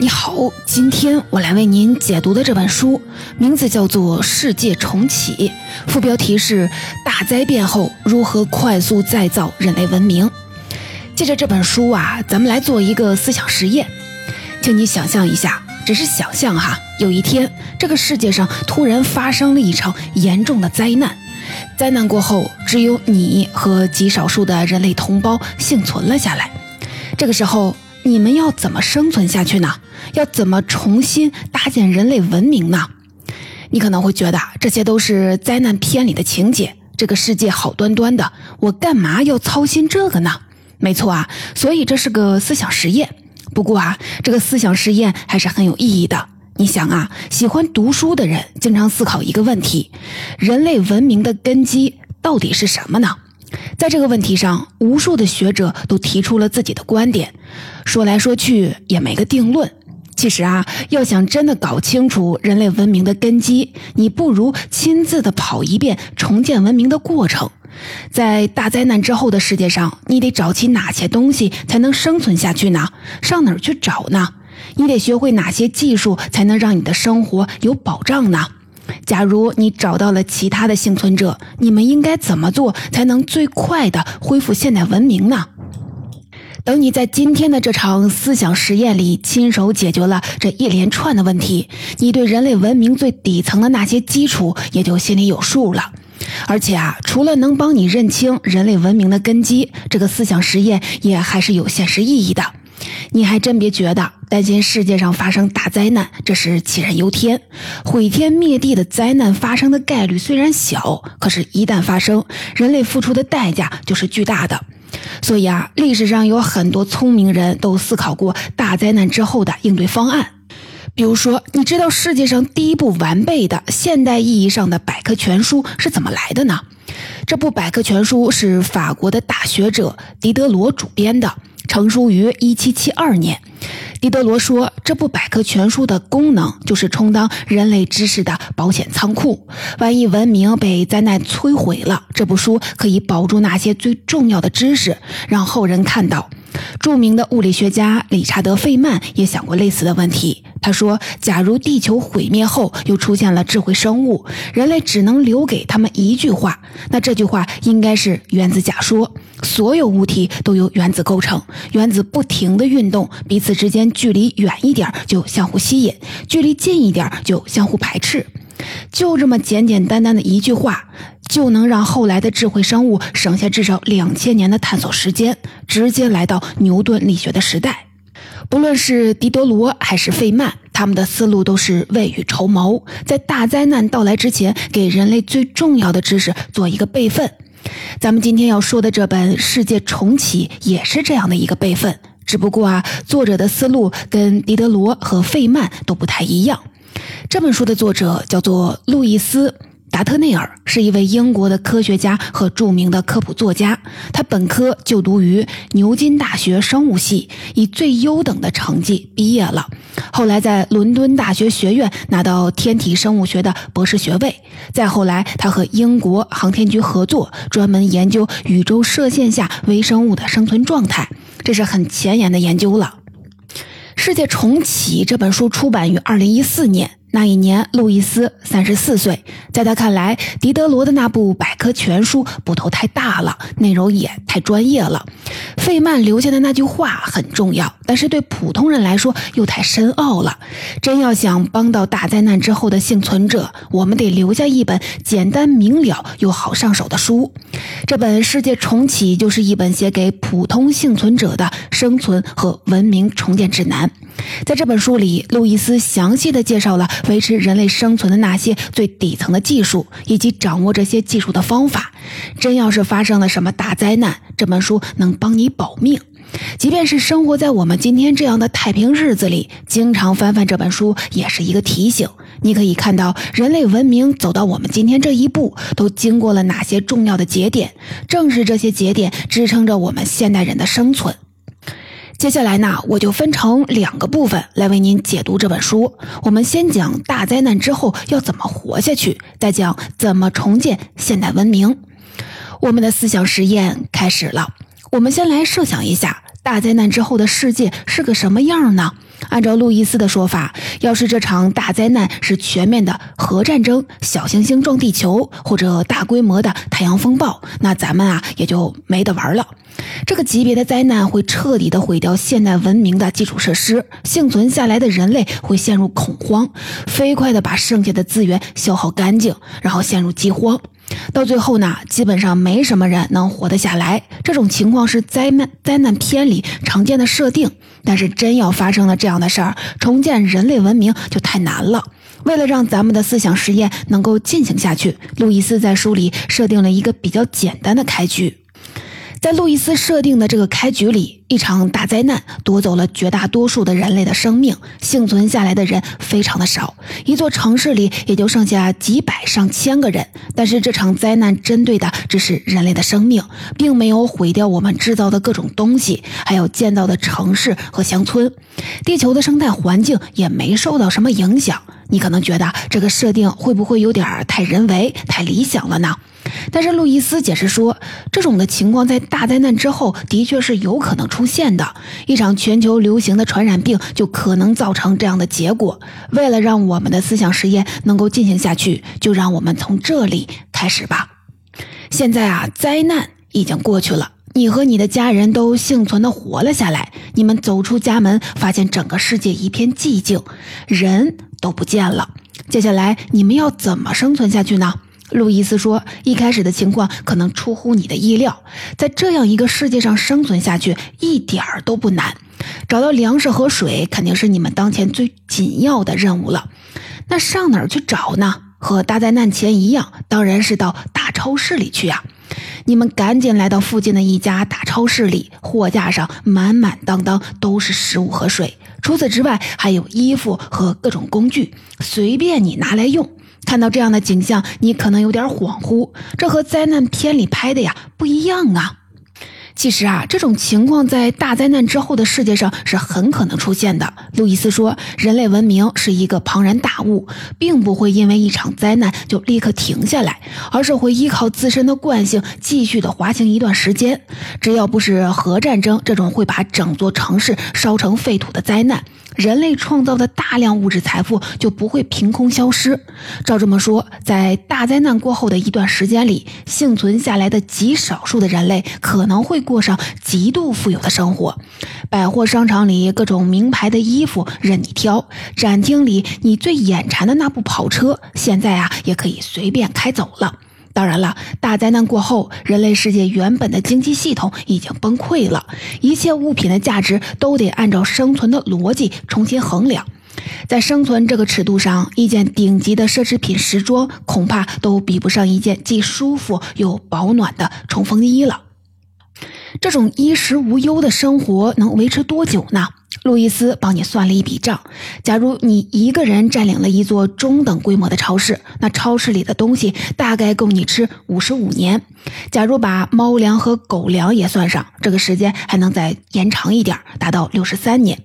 你好，今天我来为您解读的这本书名字叫做《世界重启》，副标题是《大灾变后如何快速再造人类文明》。借着这本书啊，咱们来做一个思想实验，请你想象一下，只是想象哈，有一天这个世界上突然发生了一场严重的灾难，灾难过后，只有你和极少数的人类同胞幸存了下来，这个时候。你们要怎么生存下去呢？要怎么重新搭建人类文明呢？你可能会觉得这些都是灾难片里的情节。这个世界好端端的，我干嘛要操心这个呢？没错啊，所以这是个思想实验。不过啊，这个思想实验还是很有意义的。你想啊，喜欢读书的人经常思考一个问题：人类文明的根基到底是什么呢？在这个问题上，无数的学者都提出了自己的观点，说来说去也没个定论。其实啊，要想真的搞清楚人类文明的根基，你不如亲自的跑一遍重建文明的过程。在大灾难之后的世界上，你得找齐哪些东西才能生存下去呢？上哪儿去找呢？你得学会哪些技术才能让你的生活有保障呢？假如你找到了其他的幸存者，你们应该怎么做才能最快的恢复现代文明呢？等你在今天的这场思想实验里亲手解决了这一连串的问题，你对人类文明最底层的那些基础也就心里有数了。而且啊，除了能帮你认清人类文明的根基，这个思想实验也还是有现实意义的。你还真别觉得担心世界上发生大灾难，这是杞人忧天。毁天灭地的灾难发生的概率虽然小，可是，一旦发生，人类付出的代价就是巨大的。所以啊，历史上有很多聪明人都思考过大灾难之后的应对方案。比如说，你知道世界上第一部完备的现代意义上的百科全书是怎么来的呢？这部百科全书是法国的大学者狄德罗主编的。成书于一七七二年，狄德罗说：“这部百科全书的功能就是充当人类知识的保险仓库。万一文明被灾难摧毁了，这部书可以保住那些最重要的知识，让后人看到。”著名的物理学家理查德·费曼也想过类似的问题。他说：“假如地球毁灭后又出现了智慧生物，人类只能留给他们一句话，那这句话应该是原子假说。”所有物体都由原子构成，原子不停的运动，彼此之间距离远一点就相互吸引，距离近一点就相互排斥。就这么简简单单的一句话，就能让后来的智慧生物省下至少两千年的探索时间，直接来到牛顿力学的时代。不论是狄德罗还是费曼，他们的思路都是未雨绸缪，在大灾难到来之前，给人类最重要的知识做一个备份。咱们今天要说的这本《世界重启》也是这样的一个备份，只不过啊，作者的思路跟狄德罗和费曼都不太一样。这本书的作者叫做路易斯。达特内尔是一位英国的科学家和著名的科普作家。他本科就读于牛津大学生物系，以最优等的成绩毕业了。后来在伦敦大学学院拿到天体生物学的博士学位。再后来，他和英国航天局合作，专门研究宇宙射线下微生物的生存状态，这是很前沿的研究了。《世界重启》这本书出版于二零一四年。那一年，路易斯三十四岁。在他看来，狄德罗的那部百科全书部头太大了，内容也太专业了。费曼留下的那句话很重要，但是对普通人来说又太深奥了。真要想帮到大灾难之后的幸存者，我们得留下一本简单明了又好上手的书。这本《世界重启》就是一本写给普通幸存者的生存和文明重建指南。在这本书里，路易斯详细的介绍了。维持人类生存的那些最底层的技术，以及掌握这些技术的方法。真要是发生了什么大灾难，这本书能帮你保命。即便是生活在我们今天这样的太平日子里，经常翻翻这本书也是一个提醒。你可以看到，人类文明走到我们今天这一步，都经过了哪些重要的节点。正是这些节点支撑着我们现代人的生存。接下来呢，我就分成两个部分来为您解读这本书。我们先讲大灾难之后要怎么活下去，再讲怎么重建现代文明。我们的思想实验开始了。我们先来设想一下，大灾难之后的世界是个什么样呢？按照路易斯的说法，要是这场大灾难是全面的核战争、小行星撞地球或者大规模的太阳风暴，那咱们啊也就没得玩了。这个级别的灾难会彻底的毁掉现代文明的基础设施，幸存下来的人类会陷入恐慌，飞快的把剩下的资源消耗干净，然后陷入饥荒。到最后呢，基本上没什么人能活得下来。这种情况是灾难灾难片里常见的设定，但是真要发生了这样的事儿，重建人类文明就太难了。为了让咱们的思想实验能够进行下去，路易斯在书里设定了一个比较简单的开局。在路易斯设定的这个开局里，一场大灾难夺走了绝大多数的人类的生命，幸存下来的人非常的少，一座城市里也就剩下几百上千个人。但是这场灾难针对的只是人类的生命，并没有毁掉我们制造的各种东西，还有建造的城市和乡村，地球的生态环境也没受到什么影响。你可能觉得这个设定会不会有点太人为、太理想了呢？但是路易斯解释说，这种的情况在大灾难之后的确是有可能出现的。一场全球流行的传染病就可能造成这样的结果。为了让我们的思想实验能够进行下去，就让我们从这里开始吧。现在啊，灾难已经过去了，你和你的家人都幸存的活了下来。你们走出家门，发现整个世界一片寂静，人都不见了。接下来你们要怎么生存下去呢？路易斯说：“一开始的情况可能出乎你的意料，在这样一个世界上生存下去一点儿都不难。找到粮食和水肯定是你们当前最紧要的任务了。那上哪儿去找呢？和大灾难前一样，当然是到大超市里去呀！你们赶紧来到附近的一家大超市里，货架上满满当当都是食物和水，除此之外还有衣服和各种工具，随便你拿来用。”看到这样的景象，你可能有点恍惚，这和灾难片里拍的呀不一样啊。其实啊，这种情况在大灾难之后的世界上是很可能出现的。路易斯说，人类文明是一个庞然大物，并不会因为一场灾难就立刻停下来，而是会依靠自身的惯性继续的滑行一段时间。只要不是核战争这种会把整座城市烧成废土的灾难。人类创造的大量物质财富就不会凭空消失。照这么说，在大灾难过后的一段时间里，幸存下来的极少数的人类可能会过上极度富有的生活。百货商场里各种名牌的衣服任你挑，展厅里你最眼馋的那部跑车，现在啊也可以随便开走了。当然了，大灾难过后，人类世界原本的经济系统已经崩溃了，一切物品的价值都得按照生存的逻辑重新衡量。在生存这个尺度上，一件顶级的奢侈品时装恐怕都比不上一件既舒服又保暖的冲锋衣了。这种衣食无忧的生活能维持多久呢？路易斯帮你算了一笔账：假如你一个人占领了一座中等规模的超市，那超市里的东西大概够你吃五十五年。假如把猫粮和狗粮也算上，这个时间还能再延长一点，达到六十三年。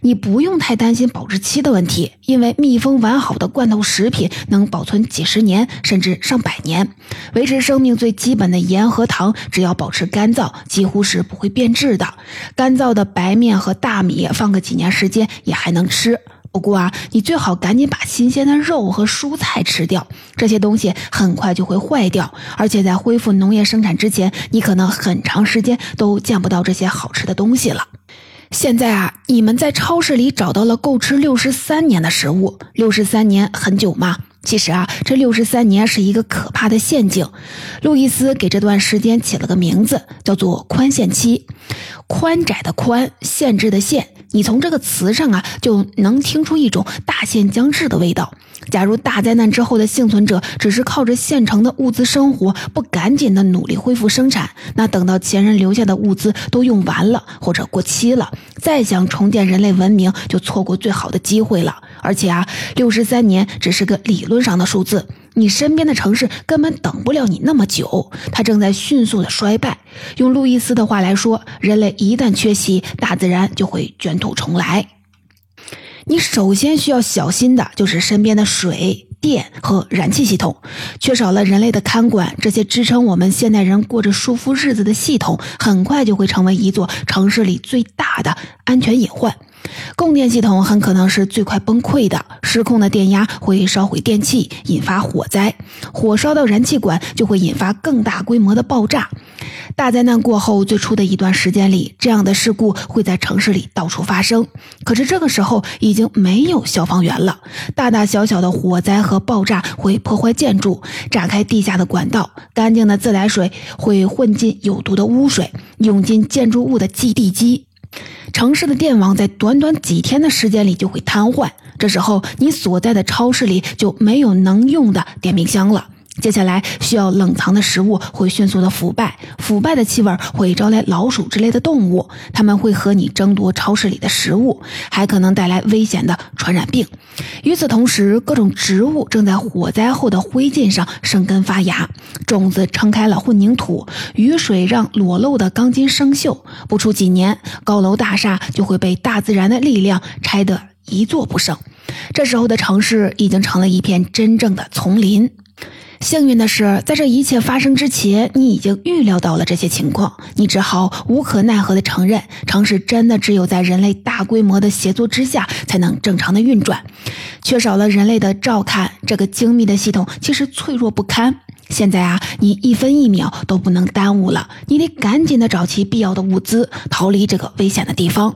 你不用太担心保质期的问题，因为密封完好的罐头食品能保存几十年甚至上百年。维持生命最基本的盐和糖，只要保持干燥，几乎是不会变质的。干燥的白面和大米。放个几年时间也还能吃，不过啊，你最好赶紧把新鲜的肉和蔬菜吃掉，这些东西很快就会坏掉，而且在恢复农业生产之前，你可能很长时间都见不到这些好吃的东西了。现在啊，你们在超市里找到了够吃六十三年的食物，六十三年很久吗？其实啊，这六十三年是一个可怕的陷阱。路易斯给这段时间起了个名字，叫做宽限期。宽窄的宽，限制的限。你从这个词上啊，就能听出一种大限将至的味道。假如大灾难之后的幸存者只是靠着现成的物资生活，不赶紧的努力恢复生产，那等到前人留下的物资都用完了或者过期了，再想重建人类文明，就错过最好的机会了。而且啊，六十三年只是个理论上的数字。你身边的城市根本等不了你那么久，它正在迅速的衰败。用路易斯的话来说，人类一旦缺席，大自然就会卷土重来。你首先需要小心的就是身边的水、电和燃气系统，缺少了人类的看管，这些支撑我们现代人过着舒服日子的系统，很快就会成为一座城市里最大的安全隐患。供电系统很可能是最快崩溃的，失控的电压会烧毁电器，引发火灾；火烧到燃气管，就会引发更大规模的爆炸。大灾难过后，最初的一段时间里，这样的事故会在城市里到处发生。可是这个时候已经没有消防员了，大大小小的火灾和爆炸会破坏建筑，炸开地下的管道，干净的自来水会混进有毒的污水，涌进建筑物的基地基。城市的电网在短短几天的时间里就会瘫痪，这时候你所在的超市里就没有能用的电冰箱了。接下来需要冷藏的食物会迅速的腐败，腐败的气味会招来老鼠之类的动物，它们会和你争夺超市里的食物，还可能带来危险的传染病。与此同时，各种植物正在火灾后的灰烬上生根发芽，种子撑开了混凝土，雨水让裸露的钢筋生锈。不出几年，高楼大厦就会被大自然的力量拆得一座不剩。这时候的城市已经成了一片真正的丛林。幸运的是，在这一切发生之前，你已经预料到了这些情况。你只好无可奈何地承认，城市真的只有在人类大规模的协作之下，才能正常的运转。缺少了人类的照看，这个精密的系统其实脆弱不堪。现在啊，你一分一秒都不能耽误了，你得赶紧的找齐必要的物资，逃离这个危险的地方。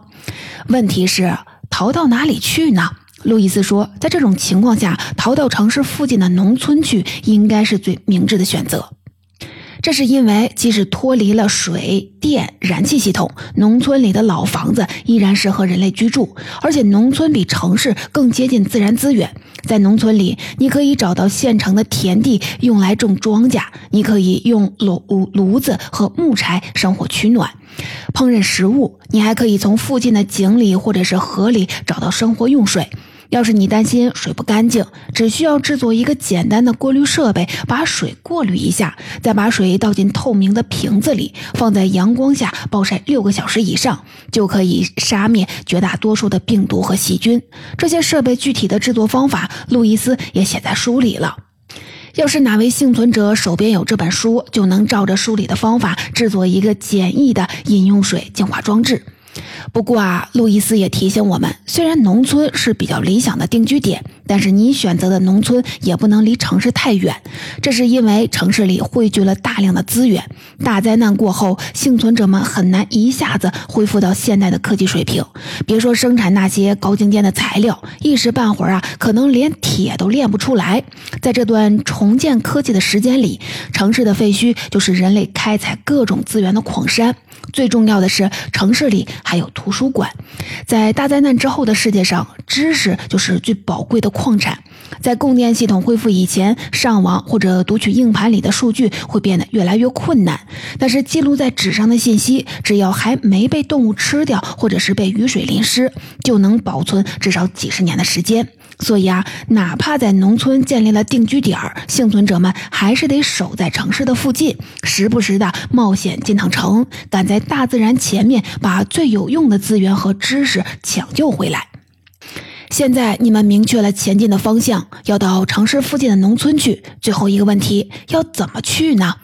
问题是，逃到哪里去呢？路易斯说，在这种情况下，逃到城市附近的农村去，应该是最明智的选择。这是因为，即使脱离了水电燃气系统，农村里的老房子依然适合人类居住，而且农村比城市更接近自然资源。在农村里，你可以找到现成的田地用来种庄稼，你可以用炉炉子和木柴生火取暖。烹饪食物，你还可以从附近的井里或者是河里找到生活用水。要是你担心水不干净，只需要制作一个简单的过滤设备，把水过滤一下，再把水倒进透明的瓶子里，放在阳光下暴晒六个小时以上，就可以杀灭绝大多数的病毒和细菌。这些设备具体的制作方法，路易斯也写在书里了。要是哪位幸存者手边有这本书，就能照着书里的方法制作一个简易的饮用水净化装置。不过啊，路易斯也提醒我们，虽然农村是比较理想的定居点，但是你选择的农村也不能离城市太远。这是因为城市里汇聚了大量的资源，大灾难过后，幸存者们很难一下子恢复到现代的科技水平。别说生产那些高精尖的材料，一时半会儿啊，可能连铁都炼不出来。在这段重建科技的时间里，城市的废墟就是人类开采各种资源的矿山。最重要的是，城市里还有图书馆。在大灾难之后的世界上，知识就是最宝贵的矿产。在供电系统恢复以前，上网或者读取硬盘里的数据会变得越来越困难。但是，记录在纸上的信息，只要还没被动物吃掉，或者是被雨水淋湿，就能保存至少几十年的时间。所以啊，哪怕在农村建立了定居点儿，幸存者们还是得守在城市的附近，时不时的冒险进趟城，赶在大自然前面，把最有用的资源和知识抢救回来。现在你们明确了前进的方向，要到城市附近的农村去。最后一个问题，要怎么去呢？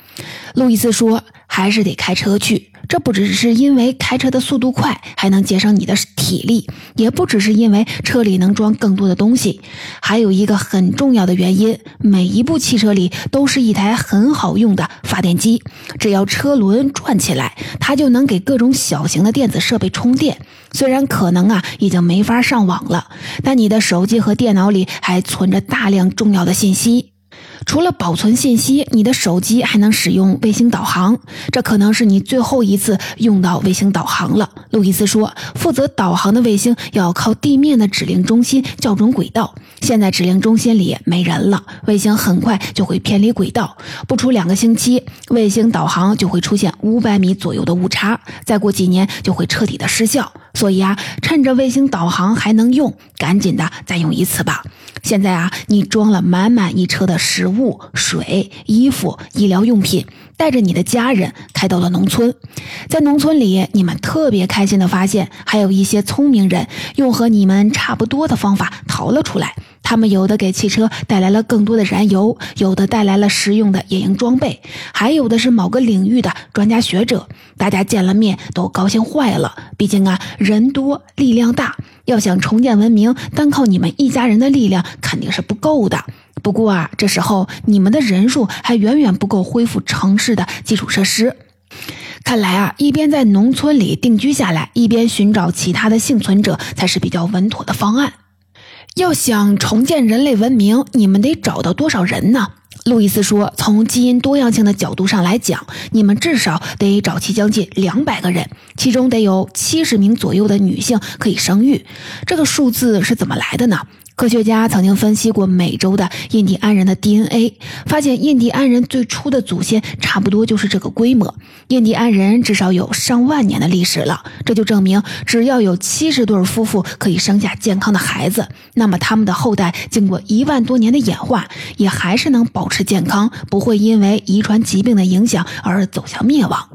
路易斯说，还是得开车去。这不只是因为开车的速度快，还能节省你的体力；也不只是因为车里能装更多的东西，还有一个很重要的原因：每一部汽车里都是一台很好用的发电机。只要车轮转起来，它就能给各种小型的电子设备充电。虽然可能啊已经没法上网了，但你的手机和电脑里还存着大量重要的信息。除了保存信息，你的手机还能使用卫星导航，这可能是你最后一次用到卫星导航了。路易斯说：“负责导航的卫星要靠地面的指令中心校准轨道，现在指令中心里没人了，卫星很快就会偏离轨道，不出两个星期，卫星导航就会出现五百米左右的误差，再过几年就会彻底的失效。所以啊，趁着卫星导航还能用，赶紧的再用一次吧。”现在啊，你装了满满一车的食物、水、衣服、医疗用品，带着你的家人开到了农村。在农村里，你们特别开心的发现，还有一些聪明人用和你们差不多的方法逃了出来。他们有的给汽车带来了更多的燃油，有的带来了实用的野营装备，还有的是某个领域的专家学者。大家见了面都高兴坏了，毕竟啊，人多力量大，要想重建文明，单靠你们一家人的力量肯定是不够的。不过啊，这时候你们的人数还远远不够恢复城市的基础设施。看来啊，一边在农村里定居下来，一边寻找其他的幸存者，才是比较稳妥的方案。要想重建人类文明，你们得找到多少人呢？路易斯说：“从基因多样性的角度上来讲，你们至少得找齐将近两百个人，其中得有七十名左右的女性可以生育。这个数字是怎么来的呢？”科学家曾经分析过美洲的印第安人的 DNA，发现印第安人最初的祖先差不多就是这个规模。印第安人至少有上万年的历史了，这就证明，只要有七十对夫妇可以生下健康的孩子，那么他们的后代经过一万多年的演化，也还是能保持健康，不会因为遗传疾病的影响而走向灭亡。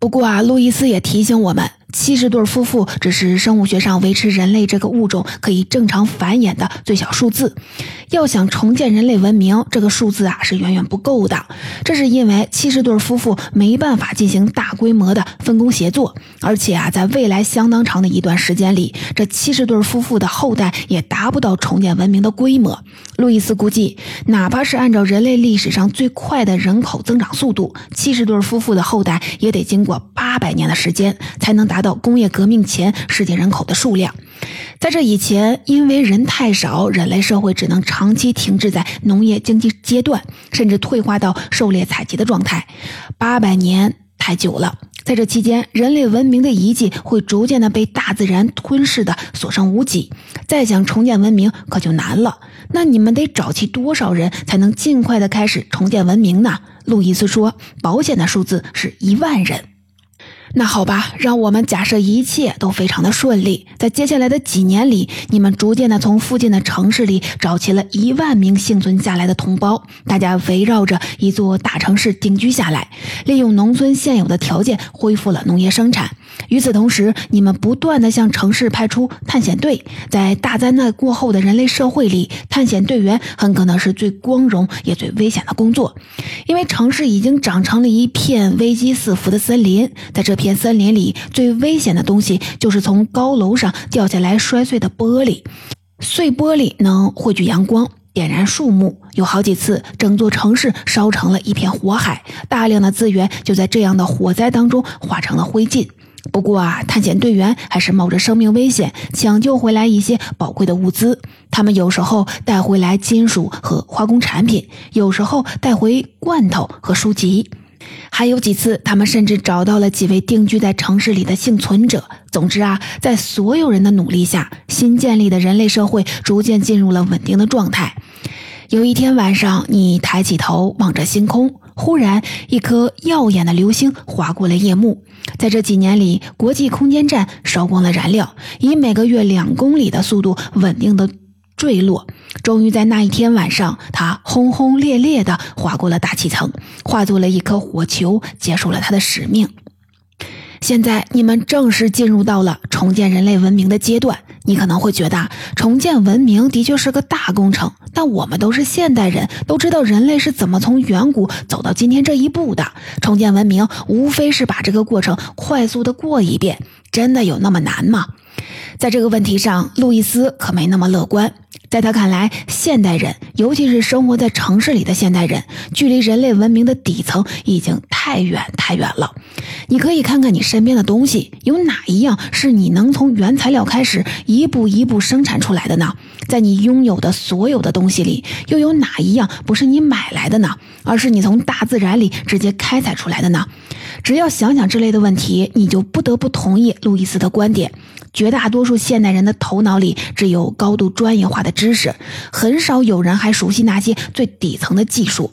不过啊，路易斯也提醒我们。七十对夫妇只是生物学上维持人类这个物种可以正常繁衍的最小数字。要想重建人类文明，这个数字啊是远远不够的。这是因为七十对夫妇没办法进行大规模的分工协作，而且啊，在未来相当长的一段时间里，这七十对夫妇的后代也达不到重建文明的规模。路易斯估计，哪怕是按照人类历史上最快的人口增长速度，七十对夫妇的后代也得经过八百年的时间才能达。到工业革命前世界人口的数量，在这以前，因为人太少，人类社会只能长期停滞在农业经济阶段，甚至退化到狩猎采集的状态。八百年太久了，在这期间，人类文明的遗迹会逐渐的被大自然吞噬的所剩无几。再想重建文明，可就难了。那你们得找齐多少人才能尽快的开始重建文明呢？路易斯说，保险的数字是一万人。那好吧，让我们假设一切都非常的顺利，在接下来的几年里，你们逐渐的从附近的城市里找齐了一万名幸存下来的同胞，大家围绕着一座大城市定居下来，利用农村现有的条件恢复了农业生产。与此同时，你们不断的向城市派出探险队，在大灾难过后的人类社会里，探险队员很可能是最光荣也最危险的工作，因为城市已经长成了一片危机四伏的森林，在这片。片森林里最危险的东西就是从高楼上掉下来摔碎的玻璃，碎玻璃能汇聚阳光，点燃树木。有好几次，整座城市烧成了一片火海，大量的资源就在这样的火灾当中化成了灰烬。不过啊，探险队员还是冒着生命危险抢救回来一些宝贵的物资。他们有时候带回来金属和化工产品，有时候带回罐头和书籍。还有几次，他们甚至找到了几位定居在城市里的幸存者。总之啊，在所有人的努力下，新建立的人类社会逐渐进入了稳定的状态。有一天晚上，你抬起头望着星空，忽然一颗耀眼的流星划过了夜幕。在这几年里，国际空间站烧光了燃料，以每个月两公里的速度稳定的。坠落，终于在那一天晚上，他轰轰烈烈地划过了大气层，化作了一颗火球，结束了他的使命。现在你们正式进入到了重建人类文明的阶段。你可能会觉得，重建文明的确是个大工程，但我们都是现代人，都知道人类是怎么从远古走到今天这一步的。重建文明无非是把这个过程快速的过一遍，真的有那么难吗？在这个问题上，路易斯可没那么乐观。在他看来，现代人，尤其是生活在城市里的现代人，距离人类文明的底层已经太远太远了。你可以看看你身边的东西，有哪一样是你能从原材料开始一步一步生产出来的呢？在你拥有的所有的东西里，又有哪一样不是你买来的呢？而是你从大自然里直接开采出来的呢？只要想想这类的问题，你就不得不同意路易斯的观点。绝大多数现代人的头脑里只有高度专业化的知识，很少有人还熟悉那些最底层的技术。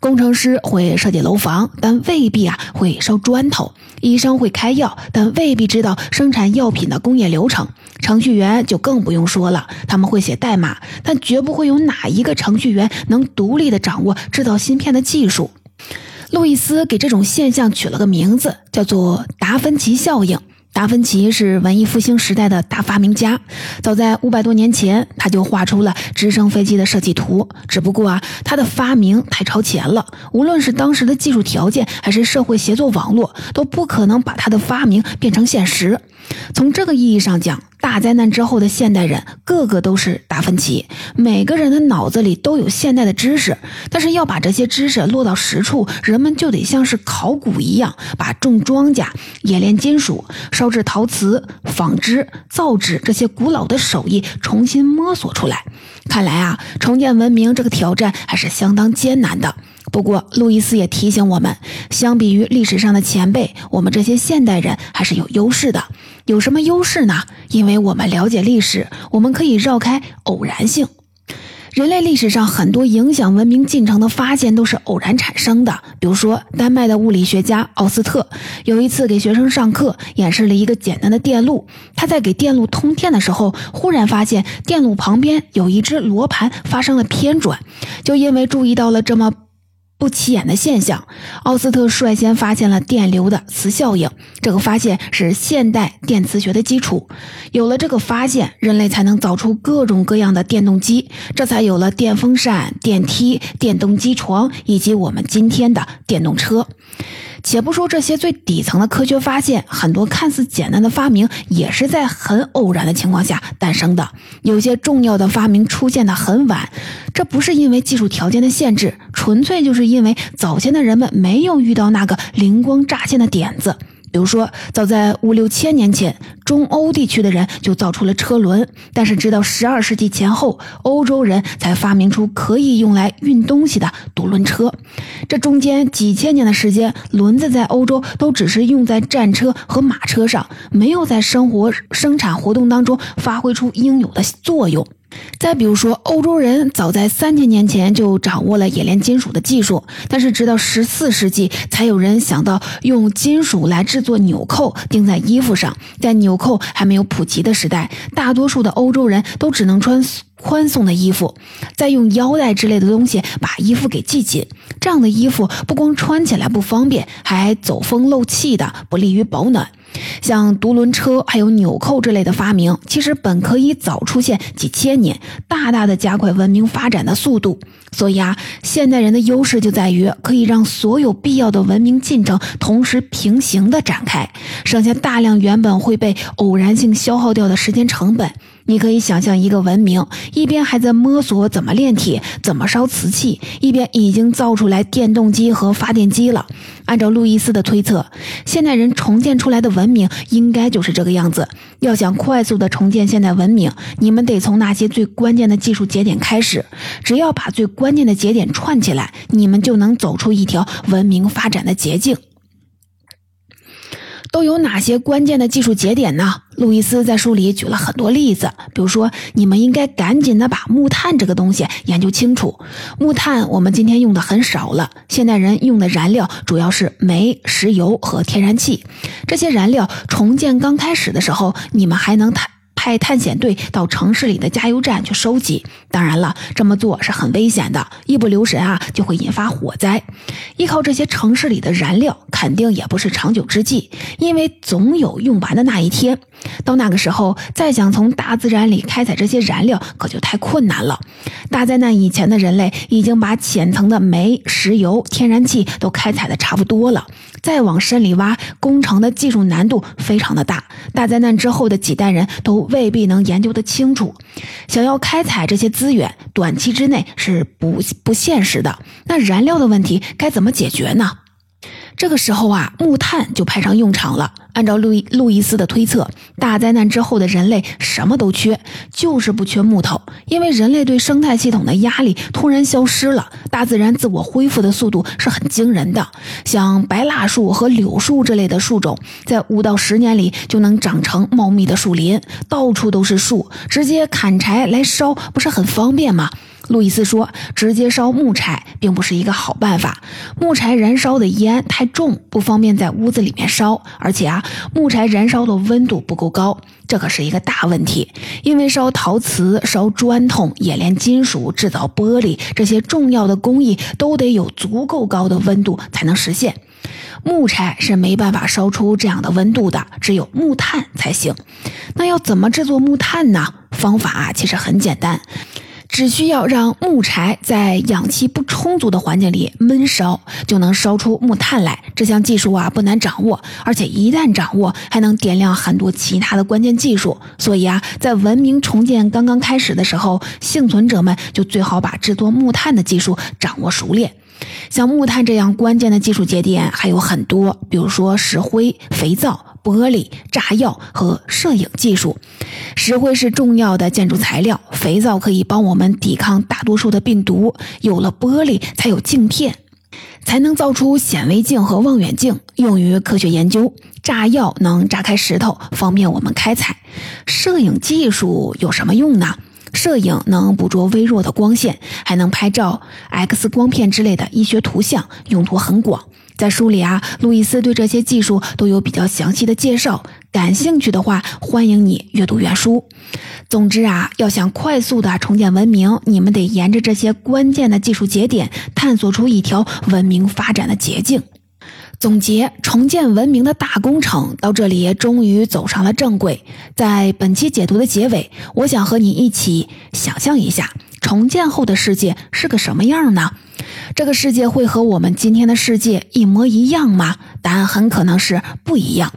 工程师会设计楼房，但未必啊会烧砖头；医生会开药，但未必知道生产药品的工业流程。程序员就更不用说了，他们会写代码，但绝不会有哪一个程序员能独立的掌握制造芯片的技术。路易斯给这种现象取了个名字，叫做达芬奇效应。达芬奇是文艺复兴时代的大发明家，早在五百多年前，他就画出了直升飞机的设计图。只不过啊，他的发明太超前了，无论是当时的技术条件，还是社会协作网络，都不可能把他的发明变成现实。从这个意义上讲，大灾难之后的现代人，个个都是达芬奇。每个人的脑子里都有现代的知识，但是要把这些知识落到实处，人们就得像是考古一样，把种庄稼、冶炼金属、烧制陶瓷、纺织、造纸这些古老的手艺重新摸索出来。看来啊，重建文明这个挑战还是相当艰难的。不过，路易斯也提醒我们，相比于历史上的前辈，我们这些现代人还是有优势的。有什么优势呢？因为我们了解历史，我们可以绕开偶然性。人类历史上很多影响文明进程的发现都是偶然产生的。比如说，丹麦的物理学家奥斯特有一次给学生上课，演示了一个简单的电路。他在给电路通电的时候，忽然发现电路旁边有一只罗盘发生了偏转，就因为注意到了这么。不起眼的现象，奥斯特率先发现了电流的磁效应。这个发现是现代电磁学的基础。有了这个发现，人类才能造出各种各样的电动机，这才有了电风扇、电梯、电动机床以及我们今天的电动车。且不说这些最底层的科学发现，很多看似简单的发明也是在很偶然的情况下诞生的。有些重要的发明出现的很晚，这不是因为技术条件的限制，纯粹就是因为早先的人们没有遇到那个灵光乍现的点子。比如说，早在五六千年前，中欧地区的人就造出了车轮，但是直到十二世纪前后，欧洲人才发明出可以用来运东西的独轮车。这中间几千年的时间，轮子在欧洲都只是用在战车和马车上，没有在生活生产活动当中发挥出应有的作用。再比如说，欧洲人早在三千年前就掌握了冶炼金属的技术，但是直到十四世纪才有人想到用金属来制作纽扣钉在衣服上。在纽扣还没有普及的时代，大多数的欧洲人都只能穿宽松的衣服，再用腰带之类的东西把衣服给系紧。这样的衣服不光穿起来不方便，还走风漏气的，不利于保暖。像独轮车还有纽扣之类的发明，其实本可以早出现几千年，大大的加快文明发展的速度。所以啊，现代人的优势就在于可以让所有必要的文明进程同时平行的展开，省下大量原本会被偶然性消耗掉的时间成本。你可以想象一个文明，一边还在摸索怎么炼铁、怎么烧瓷器，一边已经造出来电动机和发电机了。按照路易斯的推测，现代人重建出来的文明应该就是这个样子。要想快速的重建现代文明，你们得从那些最关键的技术节点开始。只要把最关键的节点串起来，你们就能走出一条文明发展的捷径。都有哪些关键的技术节点呢？路易斯在书里举了很多例子，比如说，你们应该赶紧的把木炭这个东西研究清楚。木炭我们今天用的很少了，现代人用的燃料主要是煤、石油和天然气。这些燃料重建刚开始的时候，你们还能谈。派探险队到城市里的加油站去收集。当然了，这么做是很危险的，一不留神啊，就会引发火灾。依靠这些城市里的燃料，肯定也不是长久之计，因为总有用完的那一天。到那个时候，再想从大自然里开采这些燃料，可就太困难了。大灾难以前的人类已经把浅层的煤、石油、天然气都开采的差不多了，再往深里挖，工程的技术难度非常的大。大灾难之后的几代人都。未必能研究得清楚，想要开采这些资源，短期之内是不不现实的。那燃料的问题该怎么解决呢？这个时候啊，木炭就派上用场了。按照路易路易斯的推测，大灾难之后的人类什么都缺，就是不缺木头。因为人类对生态系统的压力突然消失了，大自然自我恢复的速度是很惊人的。像白蜡树和柳树这类的树种，在五到十年里就能长成茂密的树林，到处都是树，直接砍柴来烧，不是很方便吗？路易斯说：“直接烧木柴并不是一个好办法，木柴燃烧的烟太重，不方便在屋子里面烧，而且啊，木柴燃烧的温度不够高，这可是一个大问题。因为烧陶瓷、烧砖头、冶炼金属、制造玻璃这些重要的工艺，都得有足够高的温度才能实现。木柴是没办法烧出这样的温度的，只有木炭才行。那要怎么制作木炭呢？方法啊，其实很简单。只需要让木柴在氧气不充足的环境里闷烧，就能烧出木炭来。这项技术啊不难掌握，而且一旦掌握，还能点亮很多其他的关键技术。所以啊，在文明重建刚刚开始的时候，幸存者们就最好把制作木炭的技术掌握熟练。像木炭这样关键的技术节点还有很多，比如说石灰、肥皂。玻璃、炸药和摄影技术，石灰是重要的建筑材料，肥皂可以帮我们抵抗大多数的病毒，有了玻璃才有镜片，才能造出显微镜和望远镜，用于科学研究。炸药能炸开石头，方便我们开采。摄影技术有什么用呢？摄影能捕捉微弱的光线，还能拍照 X 光片之类的医学图像，用途很广。在书里啊，路易斯对这些技术都有比较详细的介绍。感兴趣的话，欢迎你阅读原书。总之啊，要想快速的重建文明，你们得沿着这些关键的技术节点，探索出一条文明发展的捷径。总结重建文明的大工程到这里终于走上了正轨。在本期解读的结尾，我想和你一起想象一下，重建后的世界是个什么样呢？这个世界会和我们今天的世界一模一样吗？答案很可能是不一样。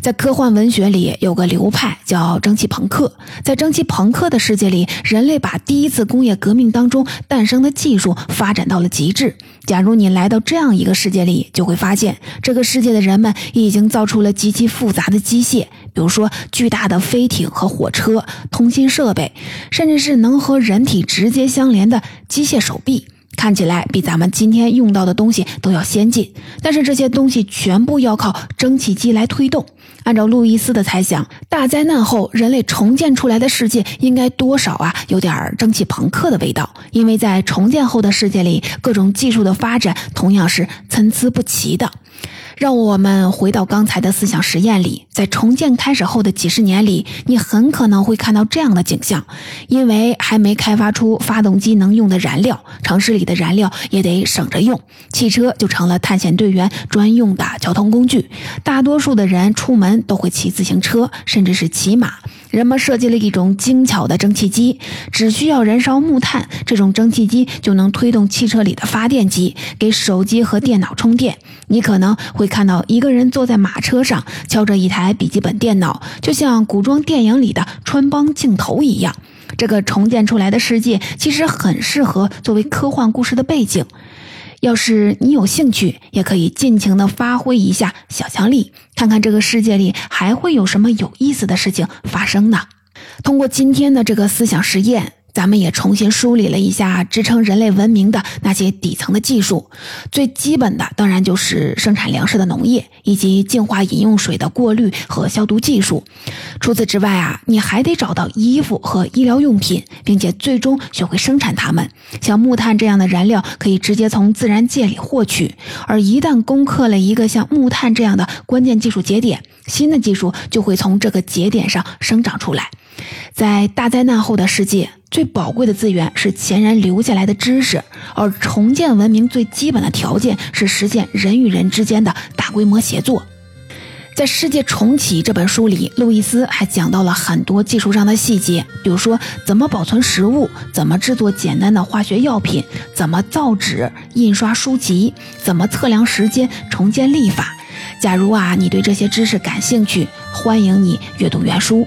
在科幻文学里有个流派叫蒸汽朋克，在蒸汽朋克的世界里，人类把第一次工业革命当中诞生的技术发展到了极致。假如你来到这样一个世界里，就会发现这个世界的人们已经造出了极其复杂的机械，比如说巨大的飞艇和火车、通信设备，甚至是能和人体直接相连的机械手臂。看起来比咱们今天用到的东西都要先进，但是这些东西全部要靠蒸汽机来推动。按照路易斯的猜想，大灾难后人类重建出来的世界应该多少啊有点蒸汽朋克的味道，因为在重建后的世界里，各种技术的发展同样是参差不齐的。让我们回到刚才的思想实验里，在重建开始后的几十年里，你很可能会看到这样的景象：因为还没开发出发动机能用的燃料，城市里的燃料也得省着用，汽车就成了探险队员专用的交通工具。大多数的人出门都会骑自行车，甚至是骑马。人们设计了一种精巧的蒸汽机，只需要燃烧木炭，这种蒸汽机就能推动汽车里的发电机，给手机和电脑充电。你可能会看到一个人坐在马车上，敲着一台笔记本电脑，就像古装电影里的穿帮镜头一样。这个重建出来的世界其实很适合作为科幻故事的背景。要是你有兴趣，也可以尽情的发挥一下想象力，看看这个世界里还会有什么有意思的事情发生呢？通过今天的这个思想实验。咱们也重新梳理了一下支撑人类文明的那些底层的技术，最基本的当然就是生产粮食的农业，以及净化饮用水的过滤和消毒技术。除此之外啊，你还得找到衣服和医疗用品，并且最终学会生产它们。像木炭这样的燃料可以直接从自然界里获取，而一旦攻克了一个像木炭这样的关键技术节点，新的技术就会从这个节点上生长出来。在大灾难后的世界，最宝贵的资源是前人留下来的知识，而重建文明最基本的条件是实现人与人之间的大规模协作。在《世界重启》这本书里，路易斯还讲到了很多技术上的细节，比如说怎么保存食物，怎么制作简单的化学药品，怎么造纸、印刷书籍，怎么测量时间、重建历法。假如啊，你对这些知识感兴趣，欢迎你阅读原书。